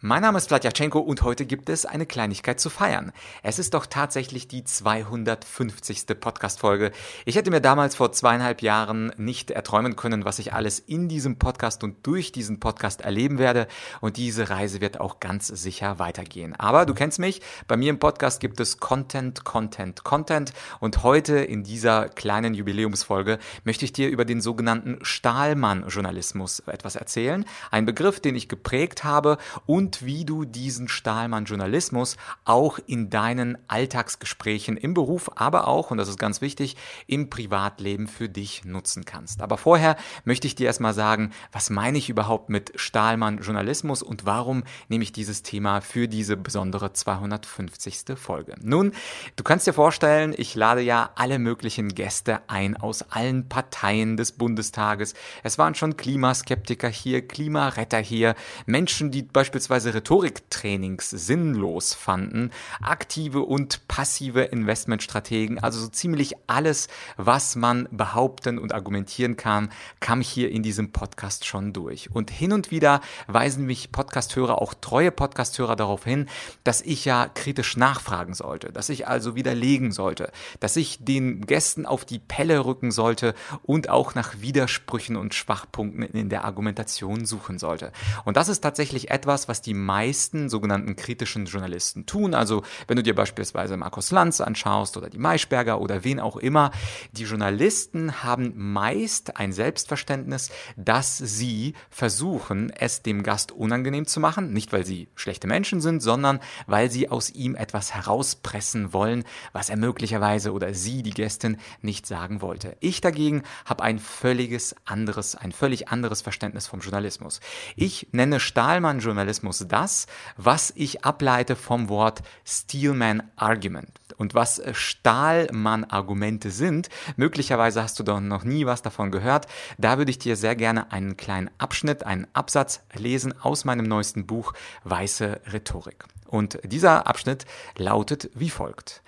Mein Name ist Vladyachenko und heute gibt es eine Kleinigkeit zu feiern. Es ist doch tatsächlich die 250. Podcast-Folge. Ich hätte mir damals vor zweieinhalb Jahren nicht erträumen können, was ich alles in diesem Podcast und durch diesen Podcast erleben werde. Und diese Reise wird auch ganz sicher weitergehen. Aber du kennst mich. Bei mir im Podcast gibt es Content, Content, Content. Und heute in dieser kleinen Jubiläumsfolge möchte ich dir über den sogenannten Stahlmann-Journalismus etwas erzählen. Ein Begriff, den ich geprägt habe und und wie du diesen Stahlmann-Journalismus auch in deinen Alltagsgesprächen im Beruf, aber auch, und das ist ganz wichtig, im Privatleben für dich nutzen kannst. Aber vorher möchte ich dir erstmal sagen, was meine ich überhaupt mit Stahlmann-Journalismus und warum nehme ich dieses Thema für diese besondere 250. Folge? Nun, du kannst dir vorstellen, ich lade ja alle möglichen Gäste ein aus allen Parteien des Bundestages. Es waren schon Klimaskeptiker hier, Klimaretter hier, Menschen, die beispielsweise beispielsweise Rhetoriktrainings sinnlos fanden, aktive und passive Investmentstrategen, also so ziemlich alles, was man behaupten und argumentieren kann, kam hier in diesem Podcast schon durch. Und hin und wieder weisen mich Podcasthörer, auch treue Podcasthörer darauf hin, dass ich ja kritisch nachfragen sollte, dass ich also widerlegen sollte, dass ich den Gästen auf die Pelle rücken sollte und auch nach Widersprüchen und Schwachpunkten in der Argumentation suchen sollte. Und das ist tatsächlich etwas, was die die meisten sogenannten kritischen Journalisten tun. Also wenn du dir beispielsweise Markus Lanz anschaust oder die Maischberger oder wen auch immer, die Journalisten haben meist ein Selbstverständnis, dass sie versuchen, es dem Gast unangenehm zu machen, nicht weil sie schlechte Menschen sind, sondern weil sie aus ihm etwas herauspressen wollen, was er möglicherweise oder sie, die Gästin, nicht sagen wollte. Ich dagegen habe ein völliges anderes, ein völlig anderes Verständnis vom Journalismus. Ich nenne Stahlmann-Journalismus Journalismus das, was ich ableite vom Wort Steelman Argument. Und was Stahlmann-Argumente sind, möglicherweise hast du doch noch nie was davon gehört, da würde ich dir sehr gerne einen kleinen Abschnitt, einen Absatz lesen aus meinem neuesten Buch Weiße Rhetorik. Und dieser Abschnitt lautet wie folgt.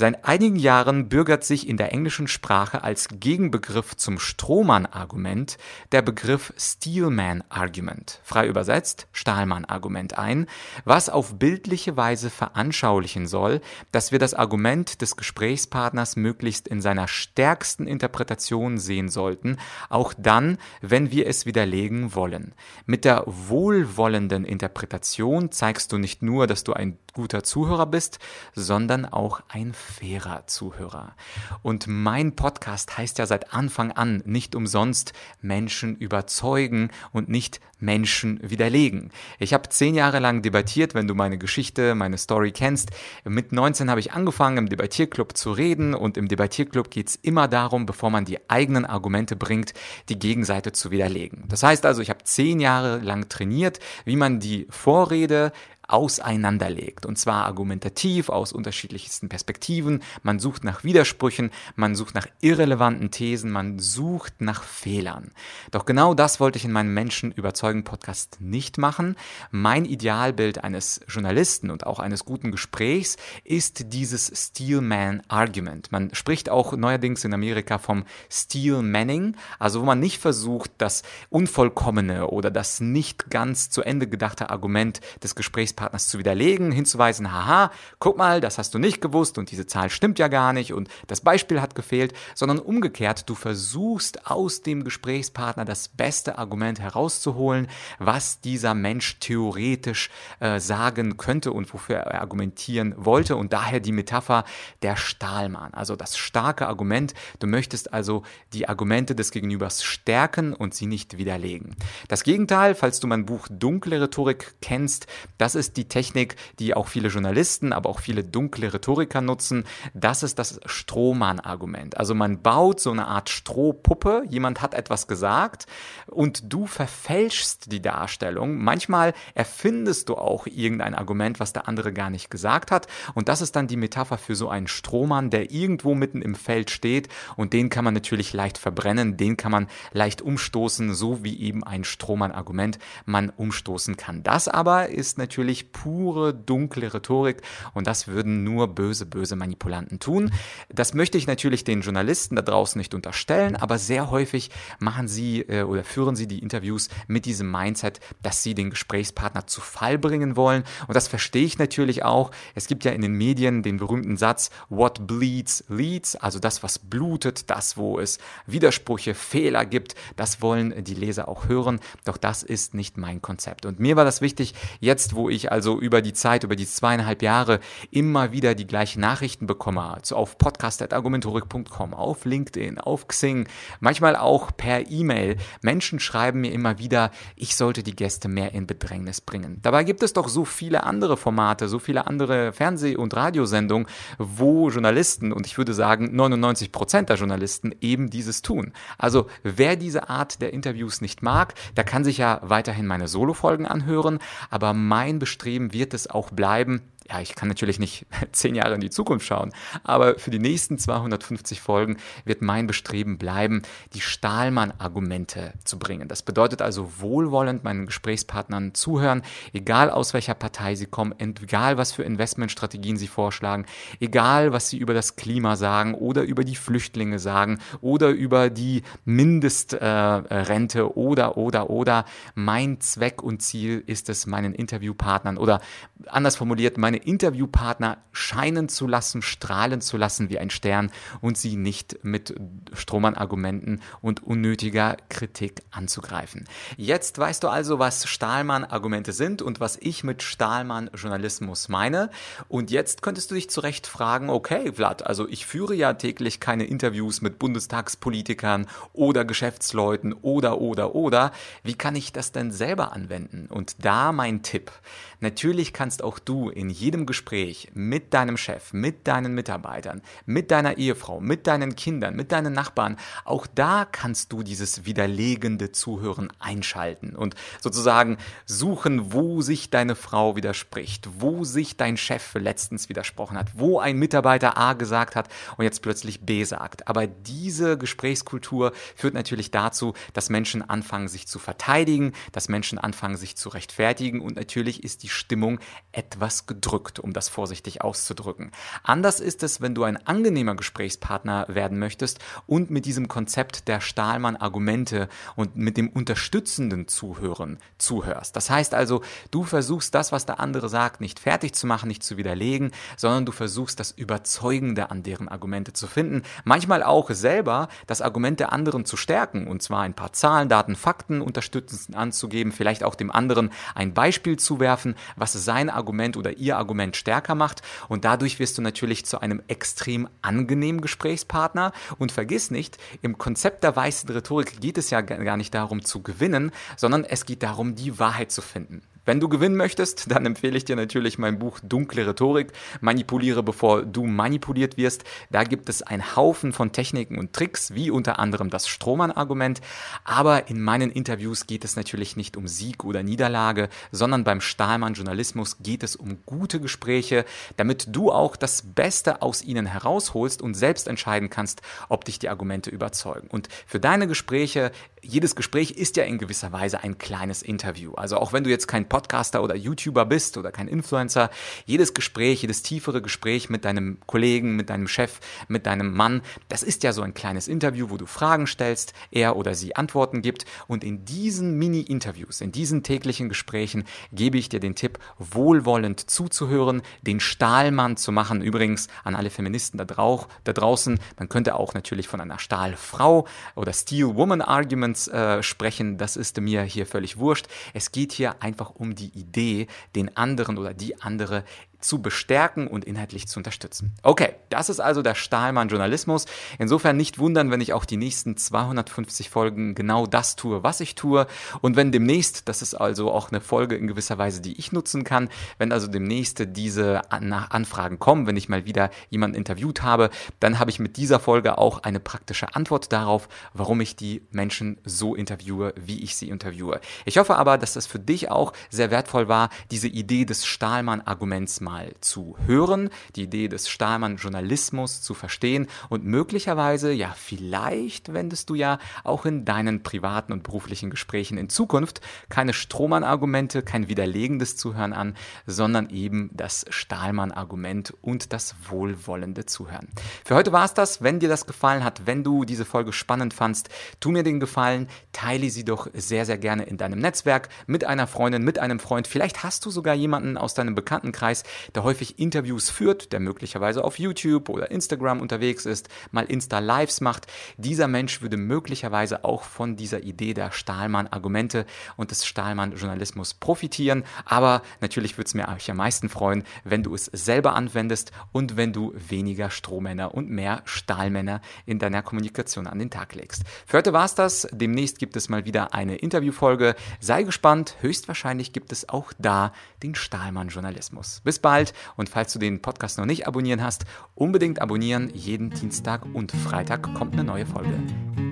Seit einigen Jahren bürgert sich in der englischen Sprache als Gegenbegriff zum Strohmann-Argument der Begriff Steelman-Argument, frei übersetzt Stahlmann-Argument ein, was auf bildliche Weise veranschaulichen soll, dass wir das Argument des Gesprächspartners möglichst in seiner stärksten Interpretation sehen sollten, auch dann, wenn wir es widerlegen wollen. Mit der wohlwollenden Interpretation zeigst du nicht nur, dass du ein guter Zuhörer bist, sondern auch ein fairer Zuhörer. Und mein Podcast heißt ja seit Anfang an nicht umsonst Menschen überzeugen und nicht Menschen widerlegen. Ich habe zehn Jahre lang debattiert, wenn du meine Geschichte, meine Story kennst. Mit 19 habe ich angefangen, im Debattierclub zu reden und im Debattierclub geht es immer darum, bevor man die eigenen Argumente bringt, die Gegenseite zu widerlegen. Das heißt also, ich habe zehn Jahre lang trainiert, wie man die Vorrede auseinanderlegt. Und zwar argumentativ aus unterschiedlichsten Perspektiven. Man sucht nach Widersprüchen, man sucht nach irrelevanten Thesen, man sucht nach Fehlern. Doch genau das wollte ich in meinem Menschen überzeugen Podcast nicht machen. Mein Idealbild eines Journalisten und auch eines guten Gesprächs ist dieses Steelman Argument. Man spricht auch neuerdings in Amerika vom Steel Manning, also wo man nicht versucht, das unvollkommene oder das nicht ganz zu Ende gedachte Argument des Gesprächs Gesprächspartners zu widerlegen, hinzuweisen, haha, guck mal, das hast du nicht gewusst und diese Zahl stimmt ja gar nicht und das Beispiel hat gefehlt, sondern umgekehrt, du versuchst aus dem Gesprächspartner das beste Argument herauszuholen, was dieser Mensch theoretisch äh, sagen könnte und wofür er argumentieren wollte und daher die Metapher der Stahlmann, also das starke Argument. Du möchtest also die Argumente des Gegenübers stärken und sie nicht widerlegen. Das Gegenteil, falls du mein Buch Dunkle Rhetorik kennst, das ist ist die Technik, die auch viele Journalisten, aber auch viele dunkle Rhetoriker nutzen. Das ist das Strohmann-Argument. Also man baut so eine Art Strohpuppe. Jemand hat etwas gesagt und du verfälschst die Darstellung. Manchmal erfindest du auch irgendein Argument, was der andere gar nicht gesagt hat. Und das ist dann die Metapher für so einen Strohmann, der irgendwo mitten im Feld steht und den kann man natürlich leicht verbrennen, den kann man leicht umstoßen, so wie eben ein Strohmann-Argument man umstoßen kann. Das aber ist natürlich wirklich pure, dunkle Rhetorik und das würden nur böse, böse Manipulanten tun. Das möchte ich natürlich den Journalisten da draußen nicht unterstellen, aber sehr häufig machen sie äh, oder führen sie die Interviews mit diesem Mindset, dass sie den Gesprächspartner zu Fall bringen wollen und das verstehe ich natürlich auch. Es gibt ja in den Medien den berühmten Satz, what bleeds leads, also das, was blutet, das, wo es Widersprüche, Fehler gibt, das wollen die Leser auch hören, doch das ist nicht mein Konzept. Und mir war das wichtig, jetzt, wo ich also über die Zeit, über die zweieinhalb Jahre immer wieder die gleichen Nachrichten bekomme, also auf podcast.argumentorik.com, auf LinkedIn, auf Xing, manchmal auch per E-Mail. Menschen schreiben mir immer wieder, ich sollte die Gäste mehr in Bedrängnis bringen. Dabei gibt es doch so viele andere Formate, so viele andere Fernseh- und Radiosendungen, wo Journalisten, und ich würde sagen 99 Prozent der Journalisten eben dieses tun. Also wer diese Art der Interviews nicht mag, der kann sich ja weiterhin meine Solo-Folgen anhören, aber mein Bestreben wird es auch bleiben, ja, ich kann natürlich nicht zehn Jahre in die Zukunft schauen, aber für die nächsten 250 Folgen wird mein Bestreben bleiben, die Stahlmann-Argumente zu bringen. Das bedeutet also wohlwollend meinen Gesprächspartnern zuhören, egal aus welcher Partei sie kommen, egal was für Investmentstrategien sie vorschlagen, egal was sie über das Klima sagen oder über die Flüchtlinge sagen oder über die Mindestrente äh, oder, oder, oder. Mein Zweck und Ziel ist es, meinen Interviewpartnern oder anders formuliert, meine Interviewpartner scheinen zu lassen, strahlen zu lassen wie ein Stern und sie nicht mit Strohmann-Argumenten und unnötiger Kritik anzugreifen. Jetzt weißt du also, was Stahlmann-Argumente sind und was ich mit Stahlmann-Journalismus meine. Und jetzt könntest du dich zu Recht fragen, okay, Vlad, also ich führe ja täglich keine Interviews mit Bundestagspolitikern oder Geschäftsleuten oder, oder, oder. Wie kann ich das denn selber anwenden? Und da mein Tipp. Natürlich kannst auch du in jedem Gespräch mit deinem Chef, mit deinen Mitarbeitern, mit deiner Ehefrau, mit deinen Kindern, mit deinen Nachbarn, auch da kannst du dieses widerlegende Zuhören einschalten und sozusagen suchen, wo sich deine Frau widerspricht, wo sich dein Chef letztens widersprochen hat, wo ein Mitarbeiter A gesagt hat und jetzt plötzlich B sagt. Aber diese Gesprächskultur führt natürlich dazu, dass Menschen anfangen, sich zu verteidigen, dass Menschen anfangen, sich zu rechtfertigen und natürlich ist die Stimmung etwas gedrückt, um das vorsichtig auszudrücken. Anders ist es, wenn du ein angenehmer Gesprächspartner werden möchtest und mit diesem Konzept der Stahlmann-Argumente und mit dem unterstützenden Zuhören zuhörst. Das heißt also, du versuchst das, was der andere sagt, nicht fertig zu machen, nicht zu widerlegen, sondern du versuchst das Überzeugende an deren Argumente zu finden. Manchmal auch selber das Argument der anderen zu stärken und zwar ein paar Zahlen, Daten, Fakten unterstützend anzugeben, vielleicht auch dem anderen ein Beispiel zu werfen, was sein Argument oder ihr Argument stärker macht. Und dadurch wirst du natürlich zu einem extrem angenehmen Gesprächspartner. Und vergiss nicht, im Konzept der weißen Rhetorik geht es ja gar nicht darum zu gewinnen, sondern es geht darum, die Wahrheit zu finden. Wenn du gewinnen möchtest, dann empfehle ich dir natürlich mein Buch Dunkle Rhetorik, Manipuliere bevor du manipuliert wirst. Da gibt es einen Haufen von Techniken und Tricks, wie unter anderem das Strohmann-Argument. Aber in meinen Interviews geht es natürlich nicht um Sieg oder Niederlage, sondern beim Stahlmann-Journalismus geht es um gute Gespräche, damit du auch das Beste aus ihnen herausholst und selbst entscheiden kannst, ob dich die Argumente überzeugen. Und für deine Gespräche, jedes Gespräch ist ja in gewisser Weise ein kleines Interview. Also auch wenn du jetzt kein Podcaster oder YouTuber bist oder kein Influencer, jedes Gespräch, jedes tiefere Gespräch mit deinem Kollegen, mit deinem Chef, mit deinem Mann, das ist ja so ein kleines Interview, wo du Fragen stellst, er oder sie Antworten gibt und in diesen Mini-Interviews, in diesen täglichen Gesprächen gebe ich dir den Tipp, wohlwollend zuzuhören, den Stahlmann zu machen. Übrigens an alle Feministen da, draußen, man könnte auch natürlich von einer Stahlfrau oder Steel Woman Arguments äh, sprechen, das ist mir hier völlig wurscht. Es geht hier einfach um die Idee, den anderen oder die andere zu bestärken und inhaltlich zu unterstützen. Okay, das ist also der Stahlmann Journalismus. Insofern nicht wundern, wenn ich auch die nächsten 250 Folgen genau das tue, was ich tue. Und wenn demnächst, das ist also auch eine Folge in gewisser Weise, die ich nutzen kann, wenn also demnächst diese Anfragen kommen, wenn ich mal wieder jemanden interviewt habe, dann habe ich mit dieser Folge auch eine praktische Antwort darauf, warum ich die Menschen so interviewe, wie ich sie interviewe. Ich hoffe aber, dass das für dich auch sehr wertvoll war, diese Idee des Stahlmann-Arguments mal zu hören, die Idee des Stahlmann-Journalismus zu verstehen und möglicherweise, ja, vielleicht wendest du ja auch in deinen privaten und beruflichen Gesprächen in Zukunft keine Strohmann-Argumente, kein widerlegendes Zuhören an, sondern eben das Stahlmann-Argument und das wohlwollende Zuhören. Für heute war es das. Wenn dir das gefallen hat, wenn du diese Folge spannend fandst, tu mir den Gefallen, teile sie doch sehr, sehr gerne in deinem Netzwerk mit einer Freundin, mit einem Freund. Vielleicht hast du sogar jemanden aus deinem Bekanntenkreis, der häufig Interviews führt, der möglicherweise auf YouTube oder Instagram unterwegs ist, mal Insta-Lives macht. Dieser Mensch würde möglicherweise auch von dieser Idee der Stahlmann-Argumente und des Stahlmann-Journalismus profitieren. Aber natürlich würde es mir am meisten freuen, wenn du es selber anwendest und wenn du weniger Strohmänner und mehr Stahlmänner in deiner Kommunikation an den Tag legst. Für heute war es das. Demnächst gibt es mal wieder eine Interviewfolge. Sei gespannt. Höchstwahrscheinlich gibt es auch da den Stahlmann-Journalismus. Bis bald und falls du den Podcast noch nicht abonnieren hast, unbedingt abonnieren. Jeden Dienstag und Freitag kommt eine neue Folge.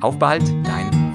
Auf bald, dein